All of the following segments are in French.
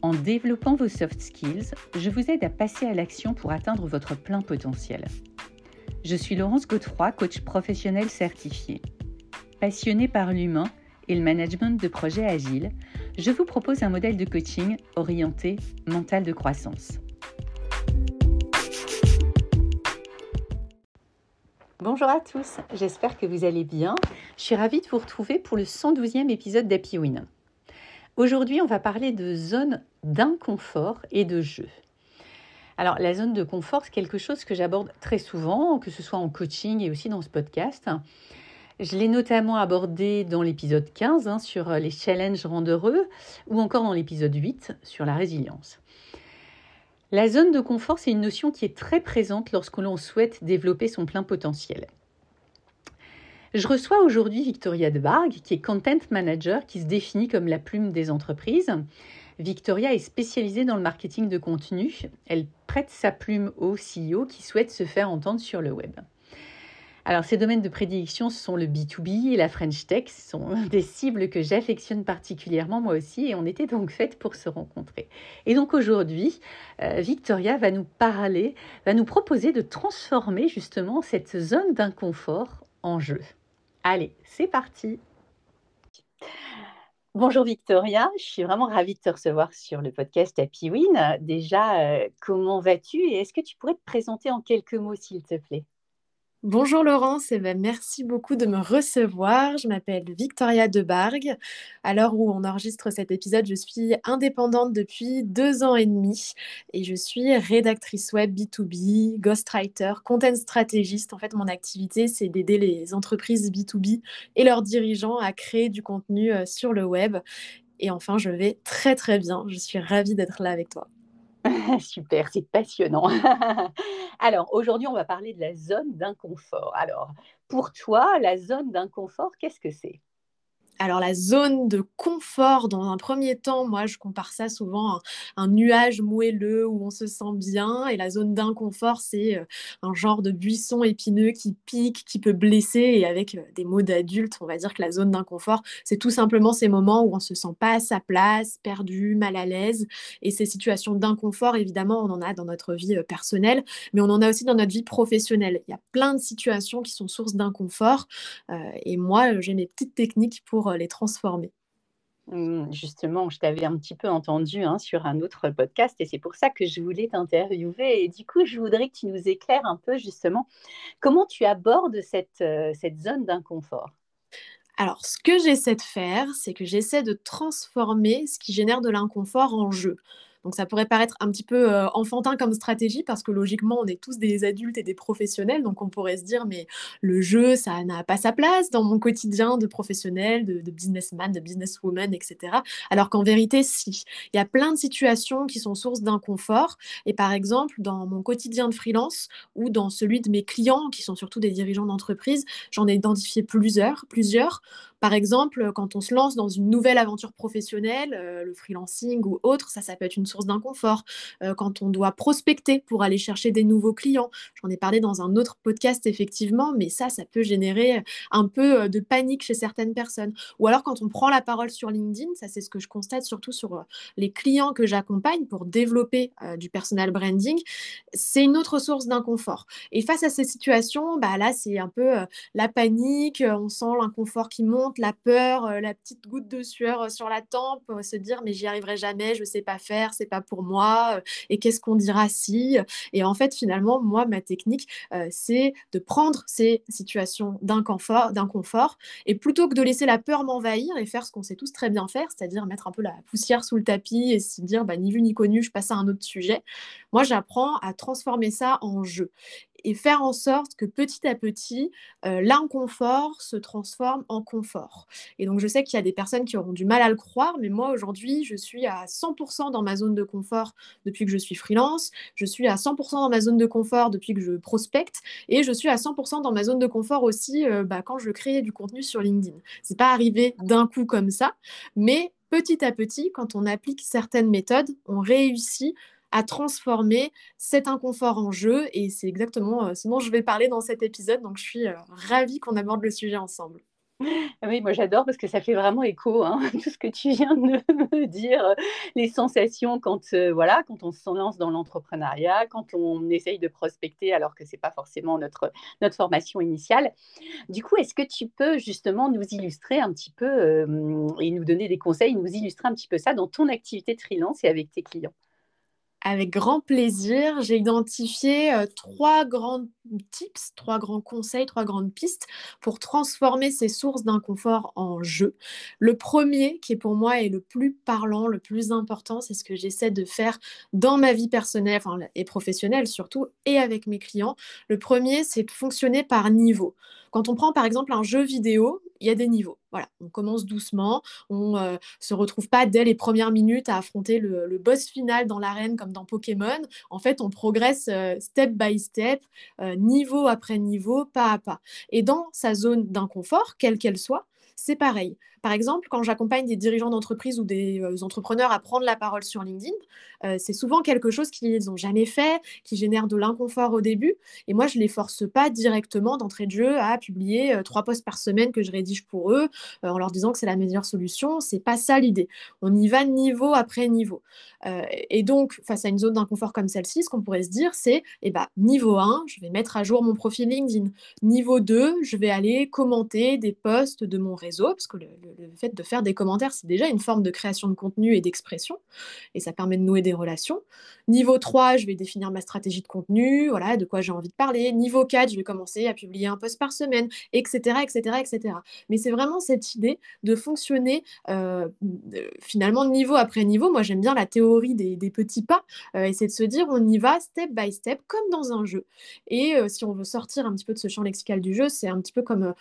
En développant vos soft skills, je vous aide à passer à l'action pour atteindre votre plein potentiel. Je suis Laurence Godefroy, coach professionnel certifié. Passionnée par l'humain et le management de projets agiles, je vous propose un modèle de coaching orienté mental de croissance. Bonjour à tous, j'espère que vous allez bien. Je suis ravie de vous retrouver pour le 112e épisode d'Happy Win. Aujourd'hui, on va parler de zone d'inconfort et de jeu. Alors, la zone de confort, c'est quelque chose que j'aborde très souvent, que ce soit en coaching et aussi dans ce podcast. Je l'ai notamment abordé dans l'épisode 15 hein, sur les challenges rendent heureux ou encore dans l'épisode 8 sur la résilience. La zone de confort, c'est une notion qui est très présente lorsque l'on souhaite développer son plein potentiel. Je reçois aujourd'hui Victoria de qui est Content Manager, qui se définit comme la plume des entreprises. Victoria est spécialisée dans le marketing de contenu. Elle prête sa plume aux CEO qui souhaitent se faire entendre sur le web. Alors, ces domaines de prédilection sont le B2B et la French Tech. Ce sont des cibles que j'affectionne particulièrement moi aussi et on était donc faites pour se rencontrer. Et donc aujourd'hui, euh, Victoria va nous parler, va nous proposer de transformer justement cette zone d'inconfort en jeu. Allez, c'est parti Bonjour Victoria, je suis vraiment ravie de te recevoir sur le podcast Happy Win. Déjà, euh, comment vas-tu et est-ce que tu pourrais te présenter en quelques mots s'il te plaît? Bonjour Laurence, et ben merci beaucoup de me recevoir. Je m'appelle Victoria Debargue. À l'heure où on enregistre cet épisode, je suis indépendante depuis deux ans et demi et je suis rédactrice web B2B, ghostwriter, content stratégiste. En fait, mon activité, c'est d'aider les entreprises B2B et leurs dirigeants à créer du contenu euh, sur le web. Et enfin, je vais très très bien. Je suis ravie d'être là avec toi. Super, c'est passionnant. Alors, aujourd'hui, on va parler de la zone d'inconfort. Alors, pour toi, la zone d'inconfort, qu'est-ce que c'est? Alors la zone de confort, dans un premier temps, moi je compare ça souvent à un nuage moelleux où on se sent bien, et la zone d'inconfort, c'est euh, un genre de buisson épineux qui pique, qui peut blesser, et avec euh, des mots d'adultes, on va dire que la zone d'inconfort, c'est tout simplement ces moments où on se sent pas à sa place, perdu, mal à l'aise, et ces situations d'inconfort, évidemment, on en a dans notre vie euh, personnelle, mais on en a aussi dans notre vie professionnelle. Il y a plein de situations qui sont sources d'inconfort, et moi j'ai mes petites techniques pour les transformer. Mmh, justement, je t'avais un petit peu entendu hein, sur un autre podcast et c'est pour ça que je voulais t'interviewer. Et du coup, je voudrais que tu nous éclaires un peu justement comment tu abordes cette, euh, cette zone d'inconfort? Alors, ce que j'essaie de faire, c'est que j'essaie de transformer ce qui génère de l'inconfort en jeu. Donc ça pourrait paraître un petit peu euh, enfantin comme stratégie parce que logiquement on est tous des adultes et des professionnels, donc on pourrait se dire mais le jeu ça n'a pas sa place dans mon quotidien de professionnel, de, businessman, de businesswoman, etc. Alors qu'en vérité si, il y a plein de situations qui sont sources d'inconfort et par exemple dans mon quotidien de freelance ou dans celui de mes clients qui sont surtout des dirigeants d'entreprise, j'en ai identifié plusieurs, plusieurs. Par exemple, quand on se lance dans une nouvelle aventure professionnelle, euh, le freelancing ou autre, ça, ça peut être une source d'inconfort. Euh, quand on doit prospecter pour aller chercher des nouveaux clients, j'en ai parlé dans un autre podcast effectivement, mais ça, ça peut générer un peu euh, de panique chez certaines personnes. Ou alors quand on prend la parole sur LinkedIn, ça c'est ce que je constate surtout sur les clients que j'accompagne pour développer du personal branding, c'est une autre source d'inconfort. Et face à ces situations, bah là, c'est un peu la panique, on sent l'inconfort qui monte la peur, euh, la petite goutte de sueur euh, sur la tempe, euh, se dire mais j'y arriverai jamais, je ne sais pas faire, c'est pas pour moi, et qu'est-ce qu'on dira si Et en fait, finalement, moi, ma technique, c'est de prendre ces situations d'inconfort, d'inconfort, et plutôt que de laisser la peur m'envahir et faire ce qu'on sait tous très bien faire, c'est-à-dire mettre un peu la poussière sous le tapis et se dire bah, ni vu ni connu, je passe à un autre sujet. Moi, j'apprends à transformer ça en jeu. Et faire en sorte que petit à petit, l'inconfort se transforme en confort. Et donc, je sais qu'il y a des personnes qui auront du mal à le croire, mais moi, aujourd'hui, je suis à 100% dans ma zone de confort depuis que je suis freelance, je suis à 100% dans ma zone de confort depuis que je prospecte, et je suis à 100% dans ma zone de confort aussi bah, quand je crée du contenu sur LinkedIn. C'est pas arrivé d'un coup comme ça, mais petit à petit, quand on applique certaines méthodes, on réussit à transformer cet inconfort en jeu. Et c'est exactement euh, ce dont je vais parler dans cet épisode. Donc, je suis euh, ravie qu'on aborde le sujet ensemble. Oui, moi j'adore parce que ça fait vraiment écho, hein, tout ce que tu viens de me dire, les sensations quand, euh, voilà, quand on se lance dans l'entrepreneuriat, quand on essaye de prospecter alors que ce n'est pas forcément notre, notre formation initiale. Du coup, est-ce que tu peux justement nous illustrer un petit peu et nous donner des conseils, nous illustrer un petit peu ça dans ton activité de freelance et avec tes clients? Avec grand plaisir. J'ai identifié euh, trois grands tips, trois grands conseils, trois grandes pistes pour transformer ces sources d'inconfort en jeu. Le premier, qui pour moi est le plus parlant, le plus important, c'est ce que j'essaie de faire dans ma vie personnelle et professionnelle surtout, et avec mes clients. Le premier, c'est de fonctionner par niveau. Quand on prend par exemple un jeu vidéo, il y a des niveaux. Voilà, on commence doucement, on ne euh, se retrouve pas dès les premières minutes à affronter le, boss final dans l'arène comme dans Pokémon. En fait, on progresse euh, step by step, euh, niveau après niveau, pas à pas. Et dans sa zone d'inconfort, quelle qu'elle soit, c'est pareil. Par exemple, quand j'accompagne des dirigeants d'entreprise ou des euh, entrepreneurs à prendre la parole sur LinkedIn, euh, c'est souvent quelque chose qu'ils n'ont jamais fait, qui génère de l'inconfort au début. Et moi, je ne les force pas directement d'entrée de jeu à publier euh, trois posts par semaine que je rédige pour eux en leur disant que c'est la meilleure solution. C'est pas ça l'idée. On y va niveau après niveau. et donc, face à une zone d'inconfort comme celle-ci, ce qu'on pourrait se dire, c'est eh ben, niveau 1, je vais mettre à jour mon profil LinkedIn. Niveau 2, je vais aller commenter des posts de mon réseau, parce que le fait de faire des commentaires, c'est déjà une forme de création de contenu et d'expression, et ça permet de nouer des relations. Niveau 3, je vais définir ma stratégie de contenu, voilà, de quoi j'ai envie de parler. Niveau 4, je vais commencer à publier un post par semaine, etc., etc., etc. Mais c'est vraiment cette idée de fonctionner euh, finalement niveau après niveau. Moi, j'aime bien la théorie des, petits pas, euh, et c'est de se dire, on y va step by step, comme dans un jeu. Et euh, si on veut sortir un petit peu de ce champ lexical du jeu, c'est un petit peu comme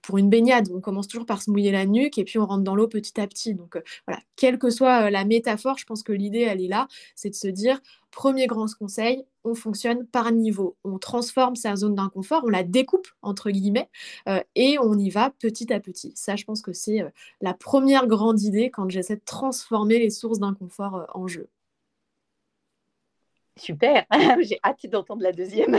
pour une baignade. On commence toujours par se mouiller la nuque et puis on rentre dans l'eau petit à petit. Donc euh, voilà, quelle que soit euh, la métaphore, je pense que l'idée, elle est là, c'est de se dire, premier grand conseil, on fonctionne par niveau. On transforme sa zone d'inconfort, on la découpe, entre guillemets, euh, et on y va petit à petit. Ça, je pense que c'est la première grande idée quand j'essaie de transformer les sources d'inconfort en jeu. Super, j'ai hâte d'entendre la deuxième.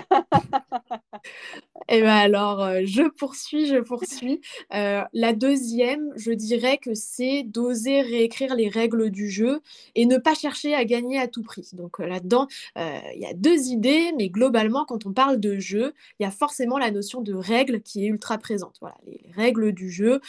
Et eh bien alors, euh, je poursuis, je poursuis. Euh, la deuxième, je dirais que c'est d'oser réécrire les règles du jeu et ne pas chercher à gagner à tout prix. Donc euh, là-dedans, il y a deux idées, mais globalement, quand on parle de jeu, il y a forcément la notion de règles qui est ultra présente. Voilà, les, les règles du jeu,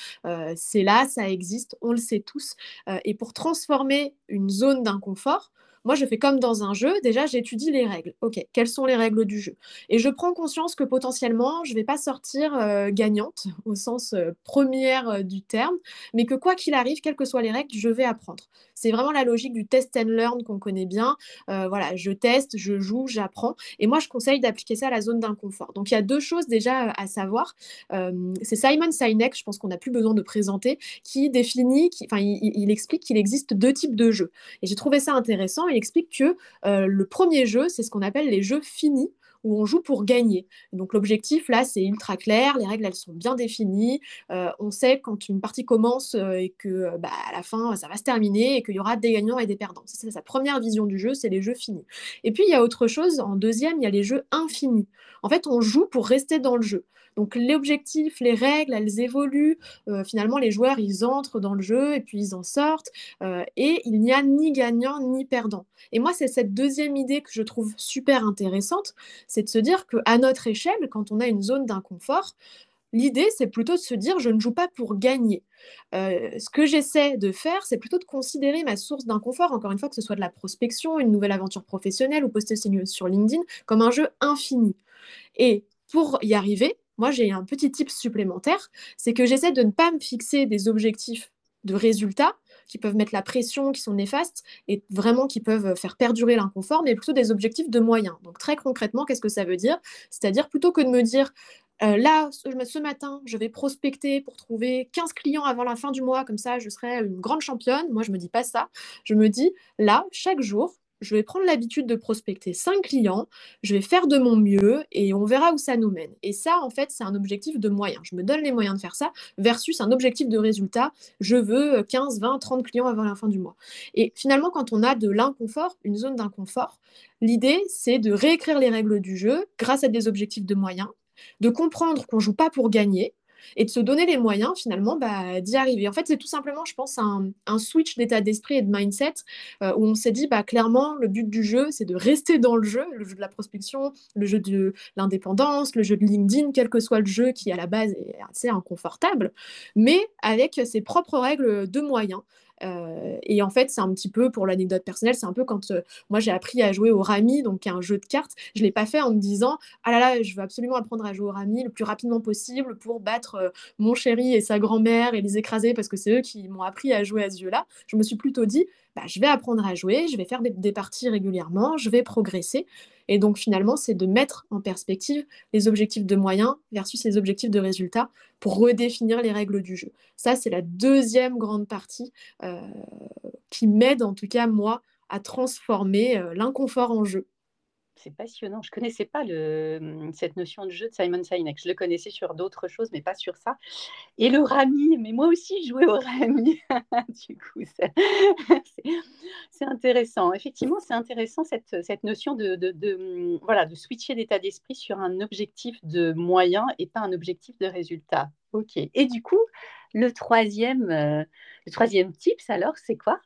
c'est là, ça existe, on le sait tous. et pour transformer une zone d'inconfort, moi, je fais comme dans un jeu. Déjà, j'étudie les règles. OK, quelles sont les règles du jeu? Et je prends conscience que potentiellement, je ne vais pas sortir euh, gagnante au sens euh, première euh, du terme, mais que quoi qu'il arrive, quelles que soient les règles, je vais apprendre. C'est vraiment la logique du test and learn qu'on connaît bien. voilà, je teste, je joue, j'apprends. Et moi, je conseille d'appliquer ça à la zone d'inconfort. Donc, il y a deux choses déjà à savoir. c'est Simon Sinek, je pense qu'on n'a plus besoin de présenter, qui définit, enfin, il explique qu'il existe deux types de jeux. Et j'ai trouvé ça intéressant il explique que euh, le premier jeu, c'est ce qu'on appelle les jeux finis où on joue pour gagner. Donc l'objectif là, c'est ultra clair, les règles elles sont bien définies, euh, on sait quand une partie commence euh, et que bah, à la fin ça va se terminer et qu'il y aura des gagnants et des perdants. C'est sa première vision du jeu, c'est les jeux finis. Et puis il y a autre chose, en deuxième, il y a les jeux infinis. En fait, on joue pour rester dans le jeu. Donc l'objectif, les règles, elles évoluent. Euh, finalement, les joueurs, ils entrent dans le jeu et puis ils en sortent. Euh, et il n'y a ni gagnant ni perdant. Et moi, c'est cette deuxième idée que je trouve super intéressante, c'est de se dire qu'à notre échelle, quand on a une zone d'inconfort, L'idée, c'est plutôt de se dire, je ne joue pas pour gagner. Euh, ce que j'essaie de faire, c'est plutôt de considérer ma source d'inconfort, encore une fois, que ce soit de la prospection, une nouvelle aventure professionnelle ou poster sur LinkedIn, comme un jeu infini. Et pour y arriver, moi, j'ai un petit tip supplémentaire, c'est que j'essaie de ne pas me fixer des objectifs de résultats, qui peuvent mettre la pression, qui sont néfastes et vraiment qui peuvent faire perdurer l'inconfort, mais plutôt des objectifs de moyens. Donc très concrètement, qu'est-ce que ça veut dire? C'est-à-dire plutôt que de me dire euh, là, ce matin, je vais prospecter pour trouver 15 clients avant la fin du mois, comme ça je serai une grande championne. Moi, je ne me dis pas ça. Je me dis, là, chaque jour, je vais prendre l'habitude de prospecter 5 clients, je vais faire de mon mieux et on verra où ça nous mène. Et ça, en fait, c'est un objectif de moyens. Je me donne les moyens de faire ça versus un objectif de résultat. Je veux 15, 20, 30 clients avant la fin du mois. Et finalement, quand on a de l'inconfort, une zone d'inconfort, l'idée, c'est de réécrire les règles du jeu grâce à des objectifs de moyens, de comprendre qu'on joue pas pour gagner, et de se donner les moyens finalement bah, d'y arriver. En fait, c'est tout simplement, je pense, un, switch d'état d'esprit et de mindset euh, où on s'est dit, bah, clairement, le but du jeu, c'est de rester dans le jeu, le jeu de la prospection, le jeu de l'indépendance, le jeu de LinkedIn, quel que soit le jeu qui à la base est assez inconfortable, mais avec ses propres règles de moyens. Et en fait, c'est un petit peu, pour l'anecdote personnelle, c'est un peu quand moi j'ai appris à jouer au rami, donc un jeu de cartes. Je ne l'ai pas fait en me disant Ah là là, je veux absolument apprendre à jouer au rami le plus rapidement possible pour battre mon chéri et sa grand-mère et les écraser parce que c'est eux qui m'ont appris à jouer à ce jeu-là. Je me suis plutôt dit bah, Je vais apprendre à jouer, je vais faire des parties régulièrement, je vais progresser. Et donc finalement, c'est de mettre en perspective les objectifs de moyens versus les objectifs de résultats pour redéfinir les règles du jeu. Ça, c'est la deuxième grande partie euh, qui m'aide en tout cas, moi, à transformer euh, l'inconfort en jeu c'est passionnant. Je ne connaissais pas mmh, cette notion de jeu de Simon Sinek. Je le connaissais sur d'autres choses, mais pas sur ça. Et le rami, mais moi aussi, je jouais au rami. du coup, c'est intéressant. Effectivement, c'est intéressant cette, notion de, mmh, voilà, de switcher d'état d'esprit sur un objectif de moyen et pas un objectif de résultat. OK. Et du coup, le troisième, euh, le troisième tips, alors, c'est quoi?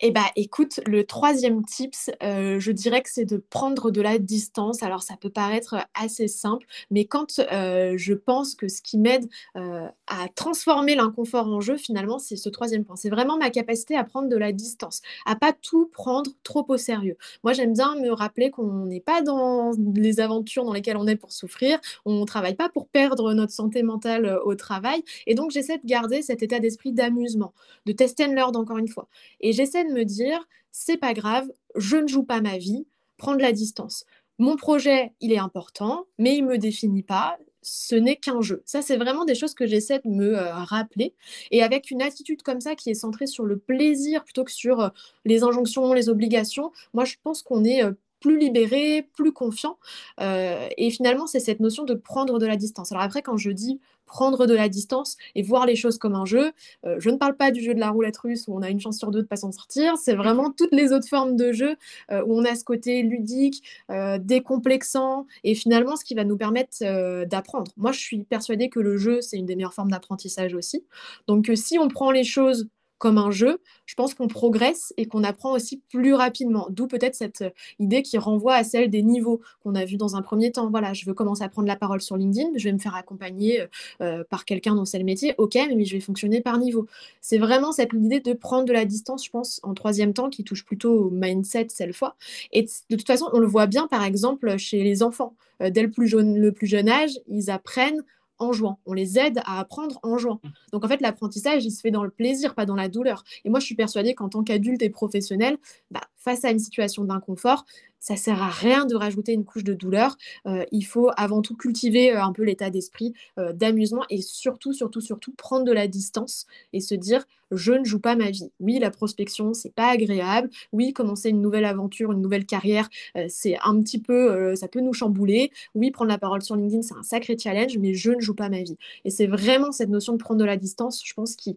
Eh bien, écoute, le troisième tips, euh, je dirais que c'est de prendre de la distance. Alors, ça peut paraître assez simple, mais quand euh, je pense que ce qui m'aide euh, à transformer l'inconfort en jeu, finalement, c'est ce troisième point. C'est vraiment ma capacité à prendre de la distance, à pas tout prendre trop au sérieux. Moi, j'aime bien me rappeler qu'on n'est pas dans les aventures dans lesquelles on est pour souffrir. On ne travaille pas pour perdre notre santé mentale au travail. Et donc, j'essaie de garder cet état d'esprit d'amusement, de test and learn encore une fois. Et j'essaie de me dire, c'est pas grave, je ne joue pas ma vie, prendre la distance. Mon projet, il est important, mais il me définit pas. Ce n'est qu'un jeu. Ça, c'est vraiment des choses que j'essaie de me euh, rappeler. Et avec une attitude comme ça qui est centrée sur le plaisir plutôt que sur euh, les injonctions, les obligations, moi, je pense qu'on est euh, plus libéré, plus confiant. et finalement, c'est cette notion de prendre de la distance. Alors après, quand je dis prendre de la distance et voir les choses comme un jeu. Euh, je ne parle pas du jeu de la roulette russe où on a une chance sur deux de pas s'en sortir. C'est vraiment toutes les autres formes de jeu euh, où on a ce côté ludique, euh, décomplexant et finalement ce qui va nous permettre d'apprendre. Moi, je suis persuadée que le jeu, c'est une des meilleures formes d'apprentissage aussi. Donc, si on prend les choses comme un jeu, je pense qu'on progresse et qu'on apprend aussi plus rapidement. D'où peut-être cette euh, idée qui renvoie à celle des niveaux qu'on a vu dans un premier temps. Voilà, je veux commencer à prendre la parole sur LinkedIn, je vais me faire accompagner euh, euh, par quelqu'un dont c'est le métier. Ok, mais je vais fonctionner par niveau. C'est vraiment cette idée de prendre de la distance, je pense, en troisième temps, qui touche plutôt au mindset cette fois. Et de toute façon, on le voit bien, par exemple, chez les enfants. dès le plus, jeune, le plus jeune âge, ils apprennent en jouant. On les aide à apprendre en jouant. Mmh. Donc en fait, l'apprentissage, il se fait dans le plaisir, pas dans la douleur. Et moi, je suis persuadée qu'en tant qu'adulte et professionnel, bah, face à une situation d'inconfort, ça sert à rien de rajouter une couche de douleur. Euh, il faut avant tout cultiver euh, un peu l'état d'esprit euh, d'amusement et surtout, surtout, surtout prendre de la distance et se dire je ne joue pas ma vie. Oui, la prospection, c'est pas agréable. Oui, commencer une nouvelle aventure, une nouvelle carrière, c'est un petit peu, ça peut nous chambouler. Oui, prendre la parole sur LinkedIn, c'est un sacré challenge, mais je ne joue pas ma vie. Et c'est vraiment cette notion de prendre de la distance, je pense, qui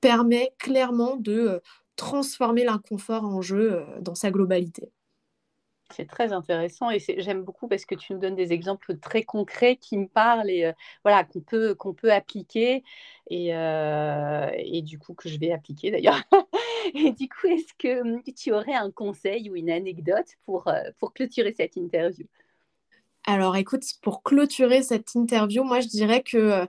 permet clairement de transformer l'inconfort en jeu dans sa globalité. C'est très intéressant et j'aime beaucoup parce que tu nous donnes des exemples très concrets qui me parlent et euh, voilà qu'on peut qu'on peut appliquer et, euh, et, du coup que je vais appliquer d'ailleurs. et du coup, est-ce que hum, tu aurais un conseil ou une anecdote pour, euh, pour clôturer cette interview? Alors écoute, pour clôturer cette interview, moi je dirais que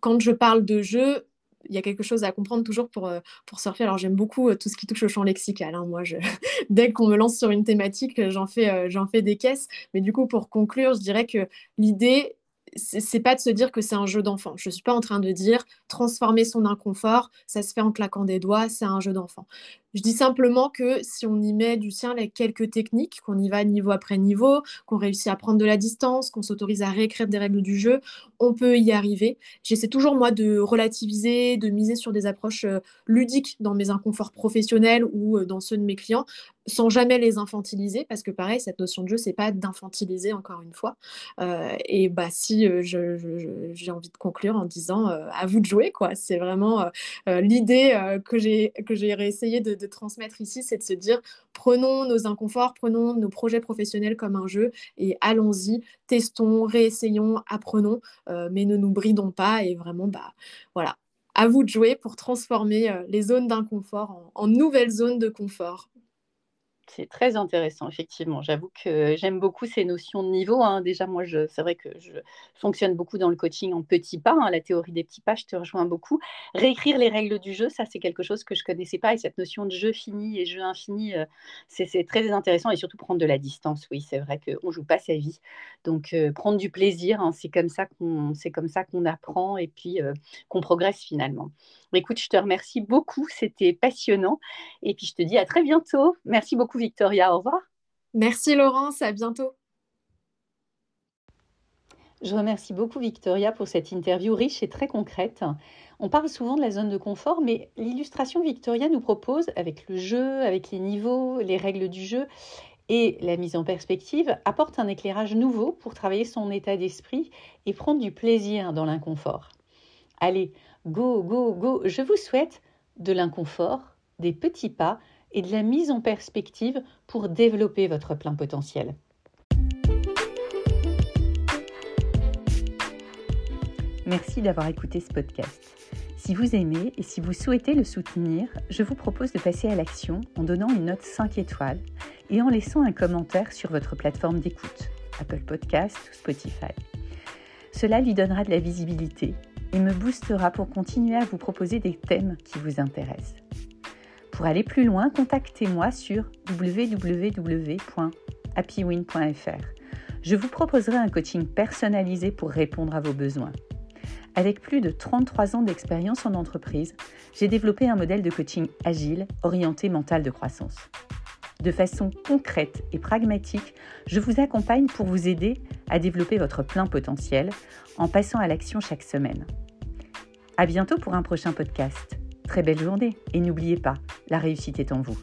quand je parle de jeu, il y a quelque chose à comprendre toujours pour, euh, pour surfer. Alors j'aime beaucoup euh, tout ce qui touche au champ lexical. Hein. Moi, je... dès qu'on me lance sur une thématique, j'en fais, euh, j'en fais des caisses. Mais du coup, pour conclure, je dirais que l'idée, c'est pas de se dire que c'est un jeu d'enfant. Je suis pas en train de dire transformer son inconfort, ça se fait en claquant des doigts, c'est un jeu d'enfant. Je dis simplement que si on y met du sien avec quelques techniques, qu'on y va niveau après niveau, qu'on réussit à prendre de la distance, qu'on s'autorise à réécrire des règles du jeu, on peut y arriver. J'essaie toujours, moi, de relativiser, de miser sur des approches euh, ludiques dans mes inconforts professionnels ou euh, dans ceux de mes clients, sans jamais les infantiliser, parce que pareil, cette notion de jeu, c'est pas d'infantiliser, encore une fois. Euh, et bah, si j'ai envie de conclure en disant à vous de jouer, quoi. C'est vraiment l'idée que j'ai essayé de transmettre ici, c'est de se dire prenons nos inconforts, prenons nos projets professionnels comme un jeu et allons-y, testons, réessayons, apprenons, euh, mais ne nous bridons pas et vraiment, bah voilà, à vous de jouer pour transformer euh, les zones d'inconfort en nouvelles zones de confort. C'est très intéressant, effectivement. J'avoue que j'aime beaucoup ces notions de niveau. Hein. Déjà, moi, c'est vrai que je fonctionne beaucoup dans le coaching en petits pas. Hein. La théorie des petits pas, je te rejoins beaucoup. Réécrire les règles du jeu, ça, c'est quelque chose que je ne connaissais pas. Et cette notion de jeu fini et jeu infini, euh, c'est très intéressant. Et surtout, prendre de la distance. Oui, c'est vrai qu'on ne joue pas sa vie. Donc, euh, prendre du plaisir, hein, c'est comme ça qu'on apprend et puis euh, qu'on progresse finalement. Écoute, je te remercie beaucoup. C'était passionnant. Et puis, je te dis à très bientôt. Merci beaucoup. Victoria. Au revoir. Merci Laurence, à bientôt. Je remercie beaucoup Victoria pour cette interview riche et très concrète. On parle souvent de la zone de confort, mais l'illustration Victoria nous propose, avec le jeu, avec les niveaux, les règles du jeu et la mise en perspective, apporte un éclairage nouveau pour travailler son état d'esprit et prendre du plaisir dans l'inconfort. Allez, go, go, go, je vous souhaite de l'inconfort, des petits pas et de la mise en perspective pour développer votre plein potentiel. Merci d'avoir écouté ce podcast. Si vous aimez et si vous souhaitez le soutenir, je vous propose de passer à l'action en donnant une note 5 étoiles et en laissant un commentaire sur votre plateforme d'écoute, Apple Podcast ou Spotify. Cela lui donnera de la visibilité et me boostera pour continuer à vous proposer des thèmes qui vous intéressent. Pour aller plus loin, contactez-moi sur www.happywin.fr. Je vous proposerai un coaching personnalisé pour répondre à vos besoins. Avec plus de 33 ans d'expérience en entreprise, j'ai développé un modèle de coaching agile orienté mental de croissance. De façon concrète et pragmatique, je vous accompagne pour vous aider à développer votre plein potentiel en passant à l'action chaque semaine. À bientôt pour un prochain podcast. Très belle journée et n'oubliez pas, la réussite est en vous.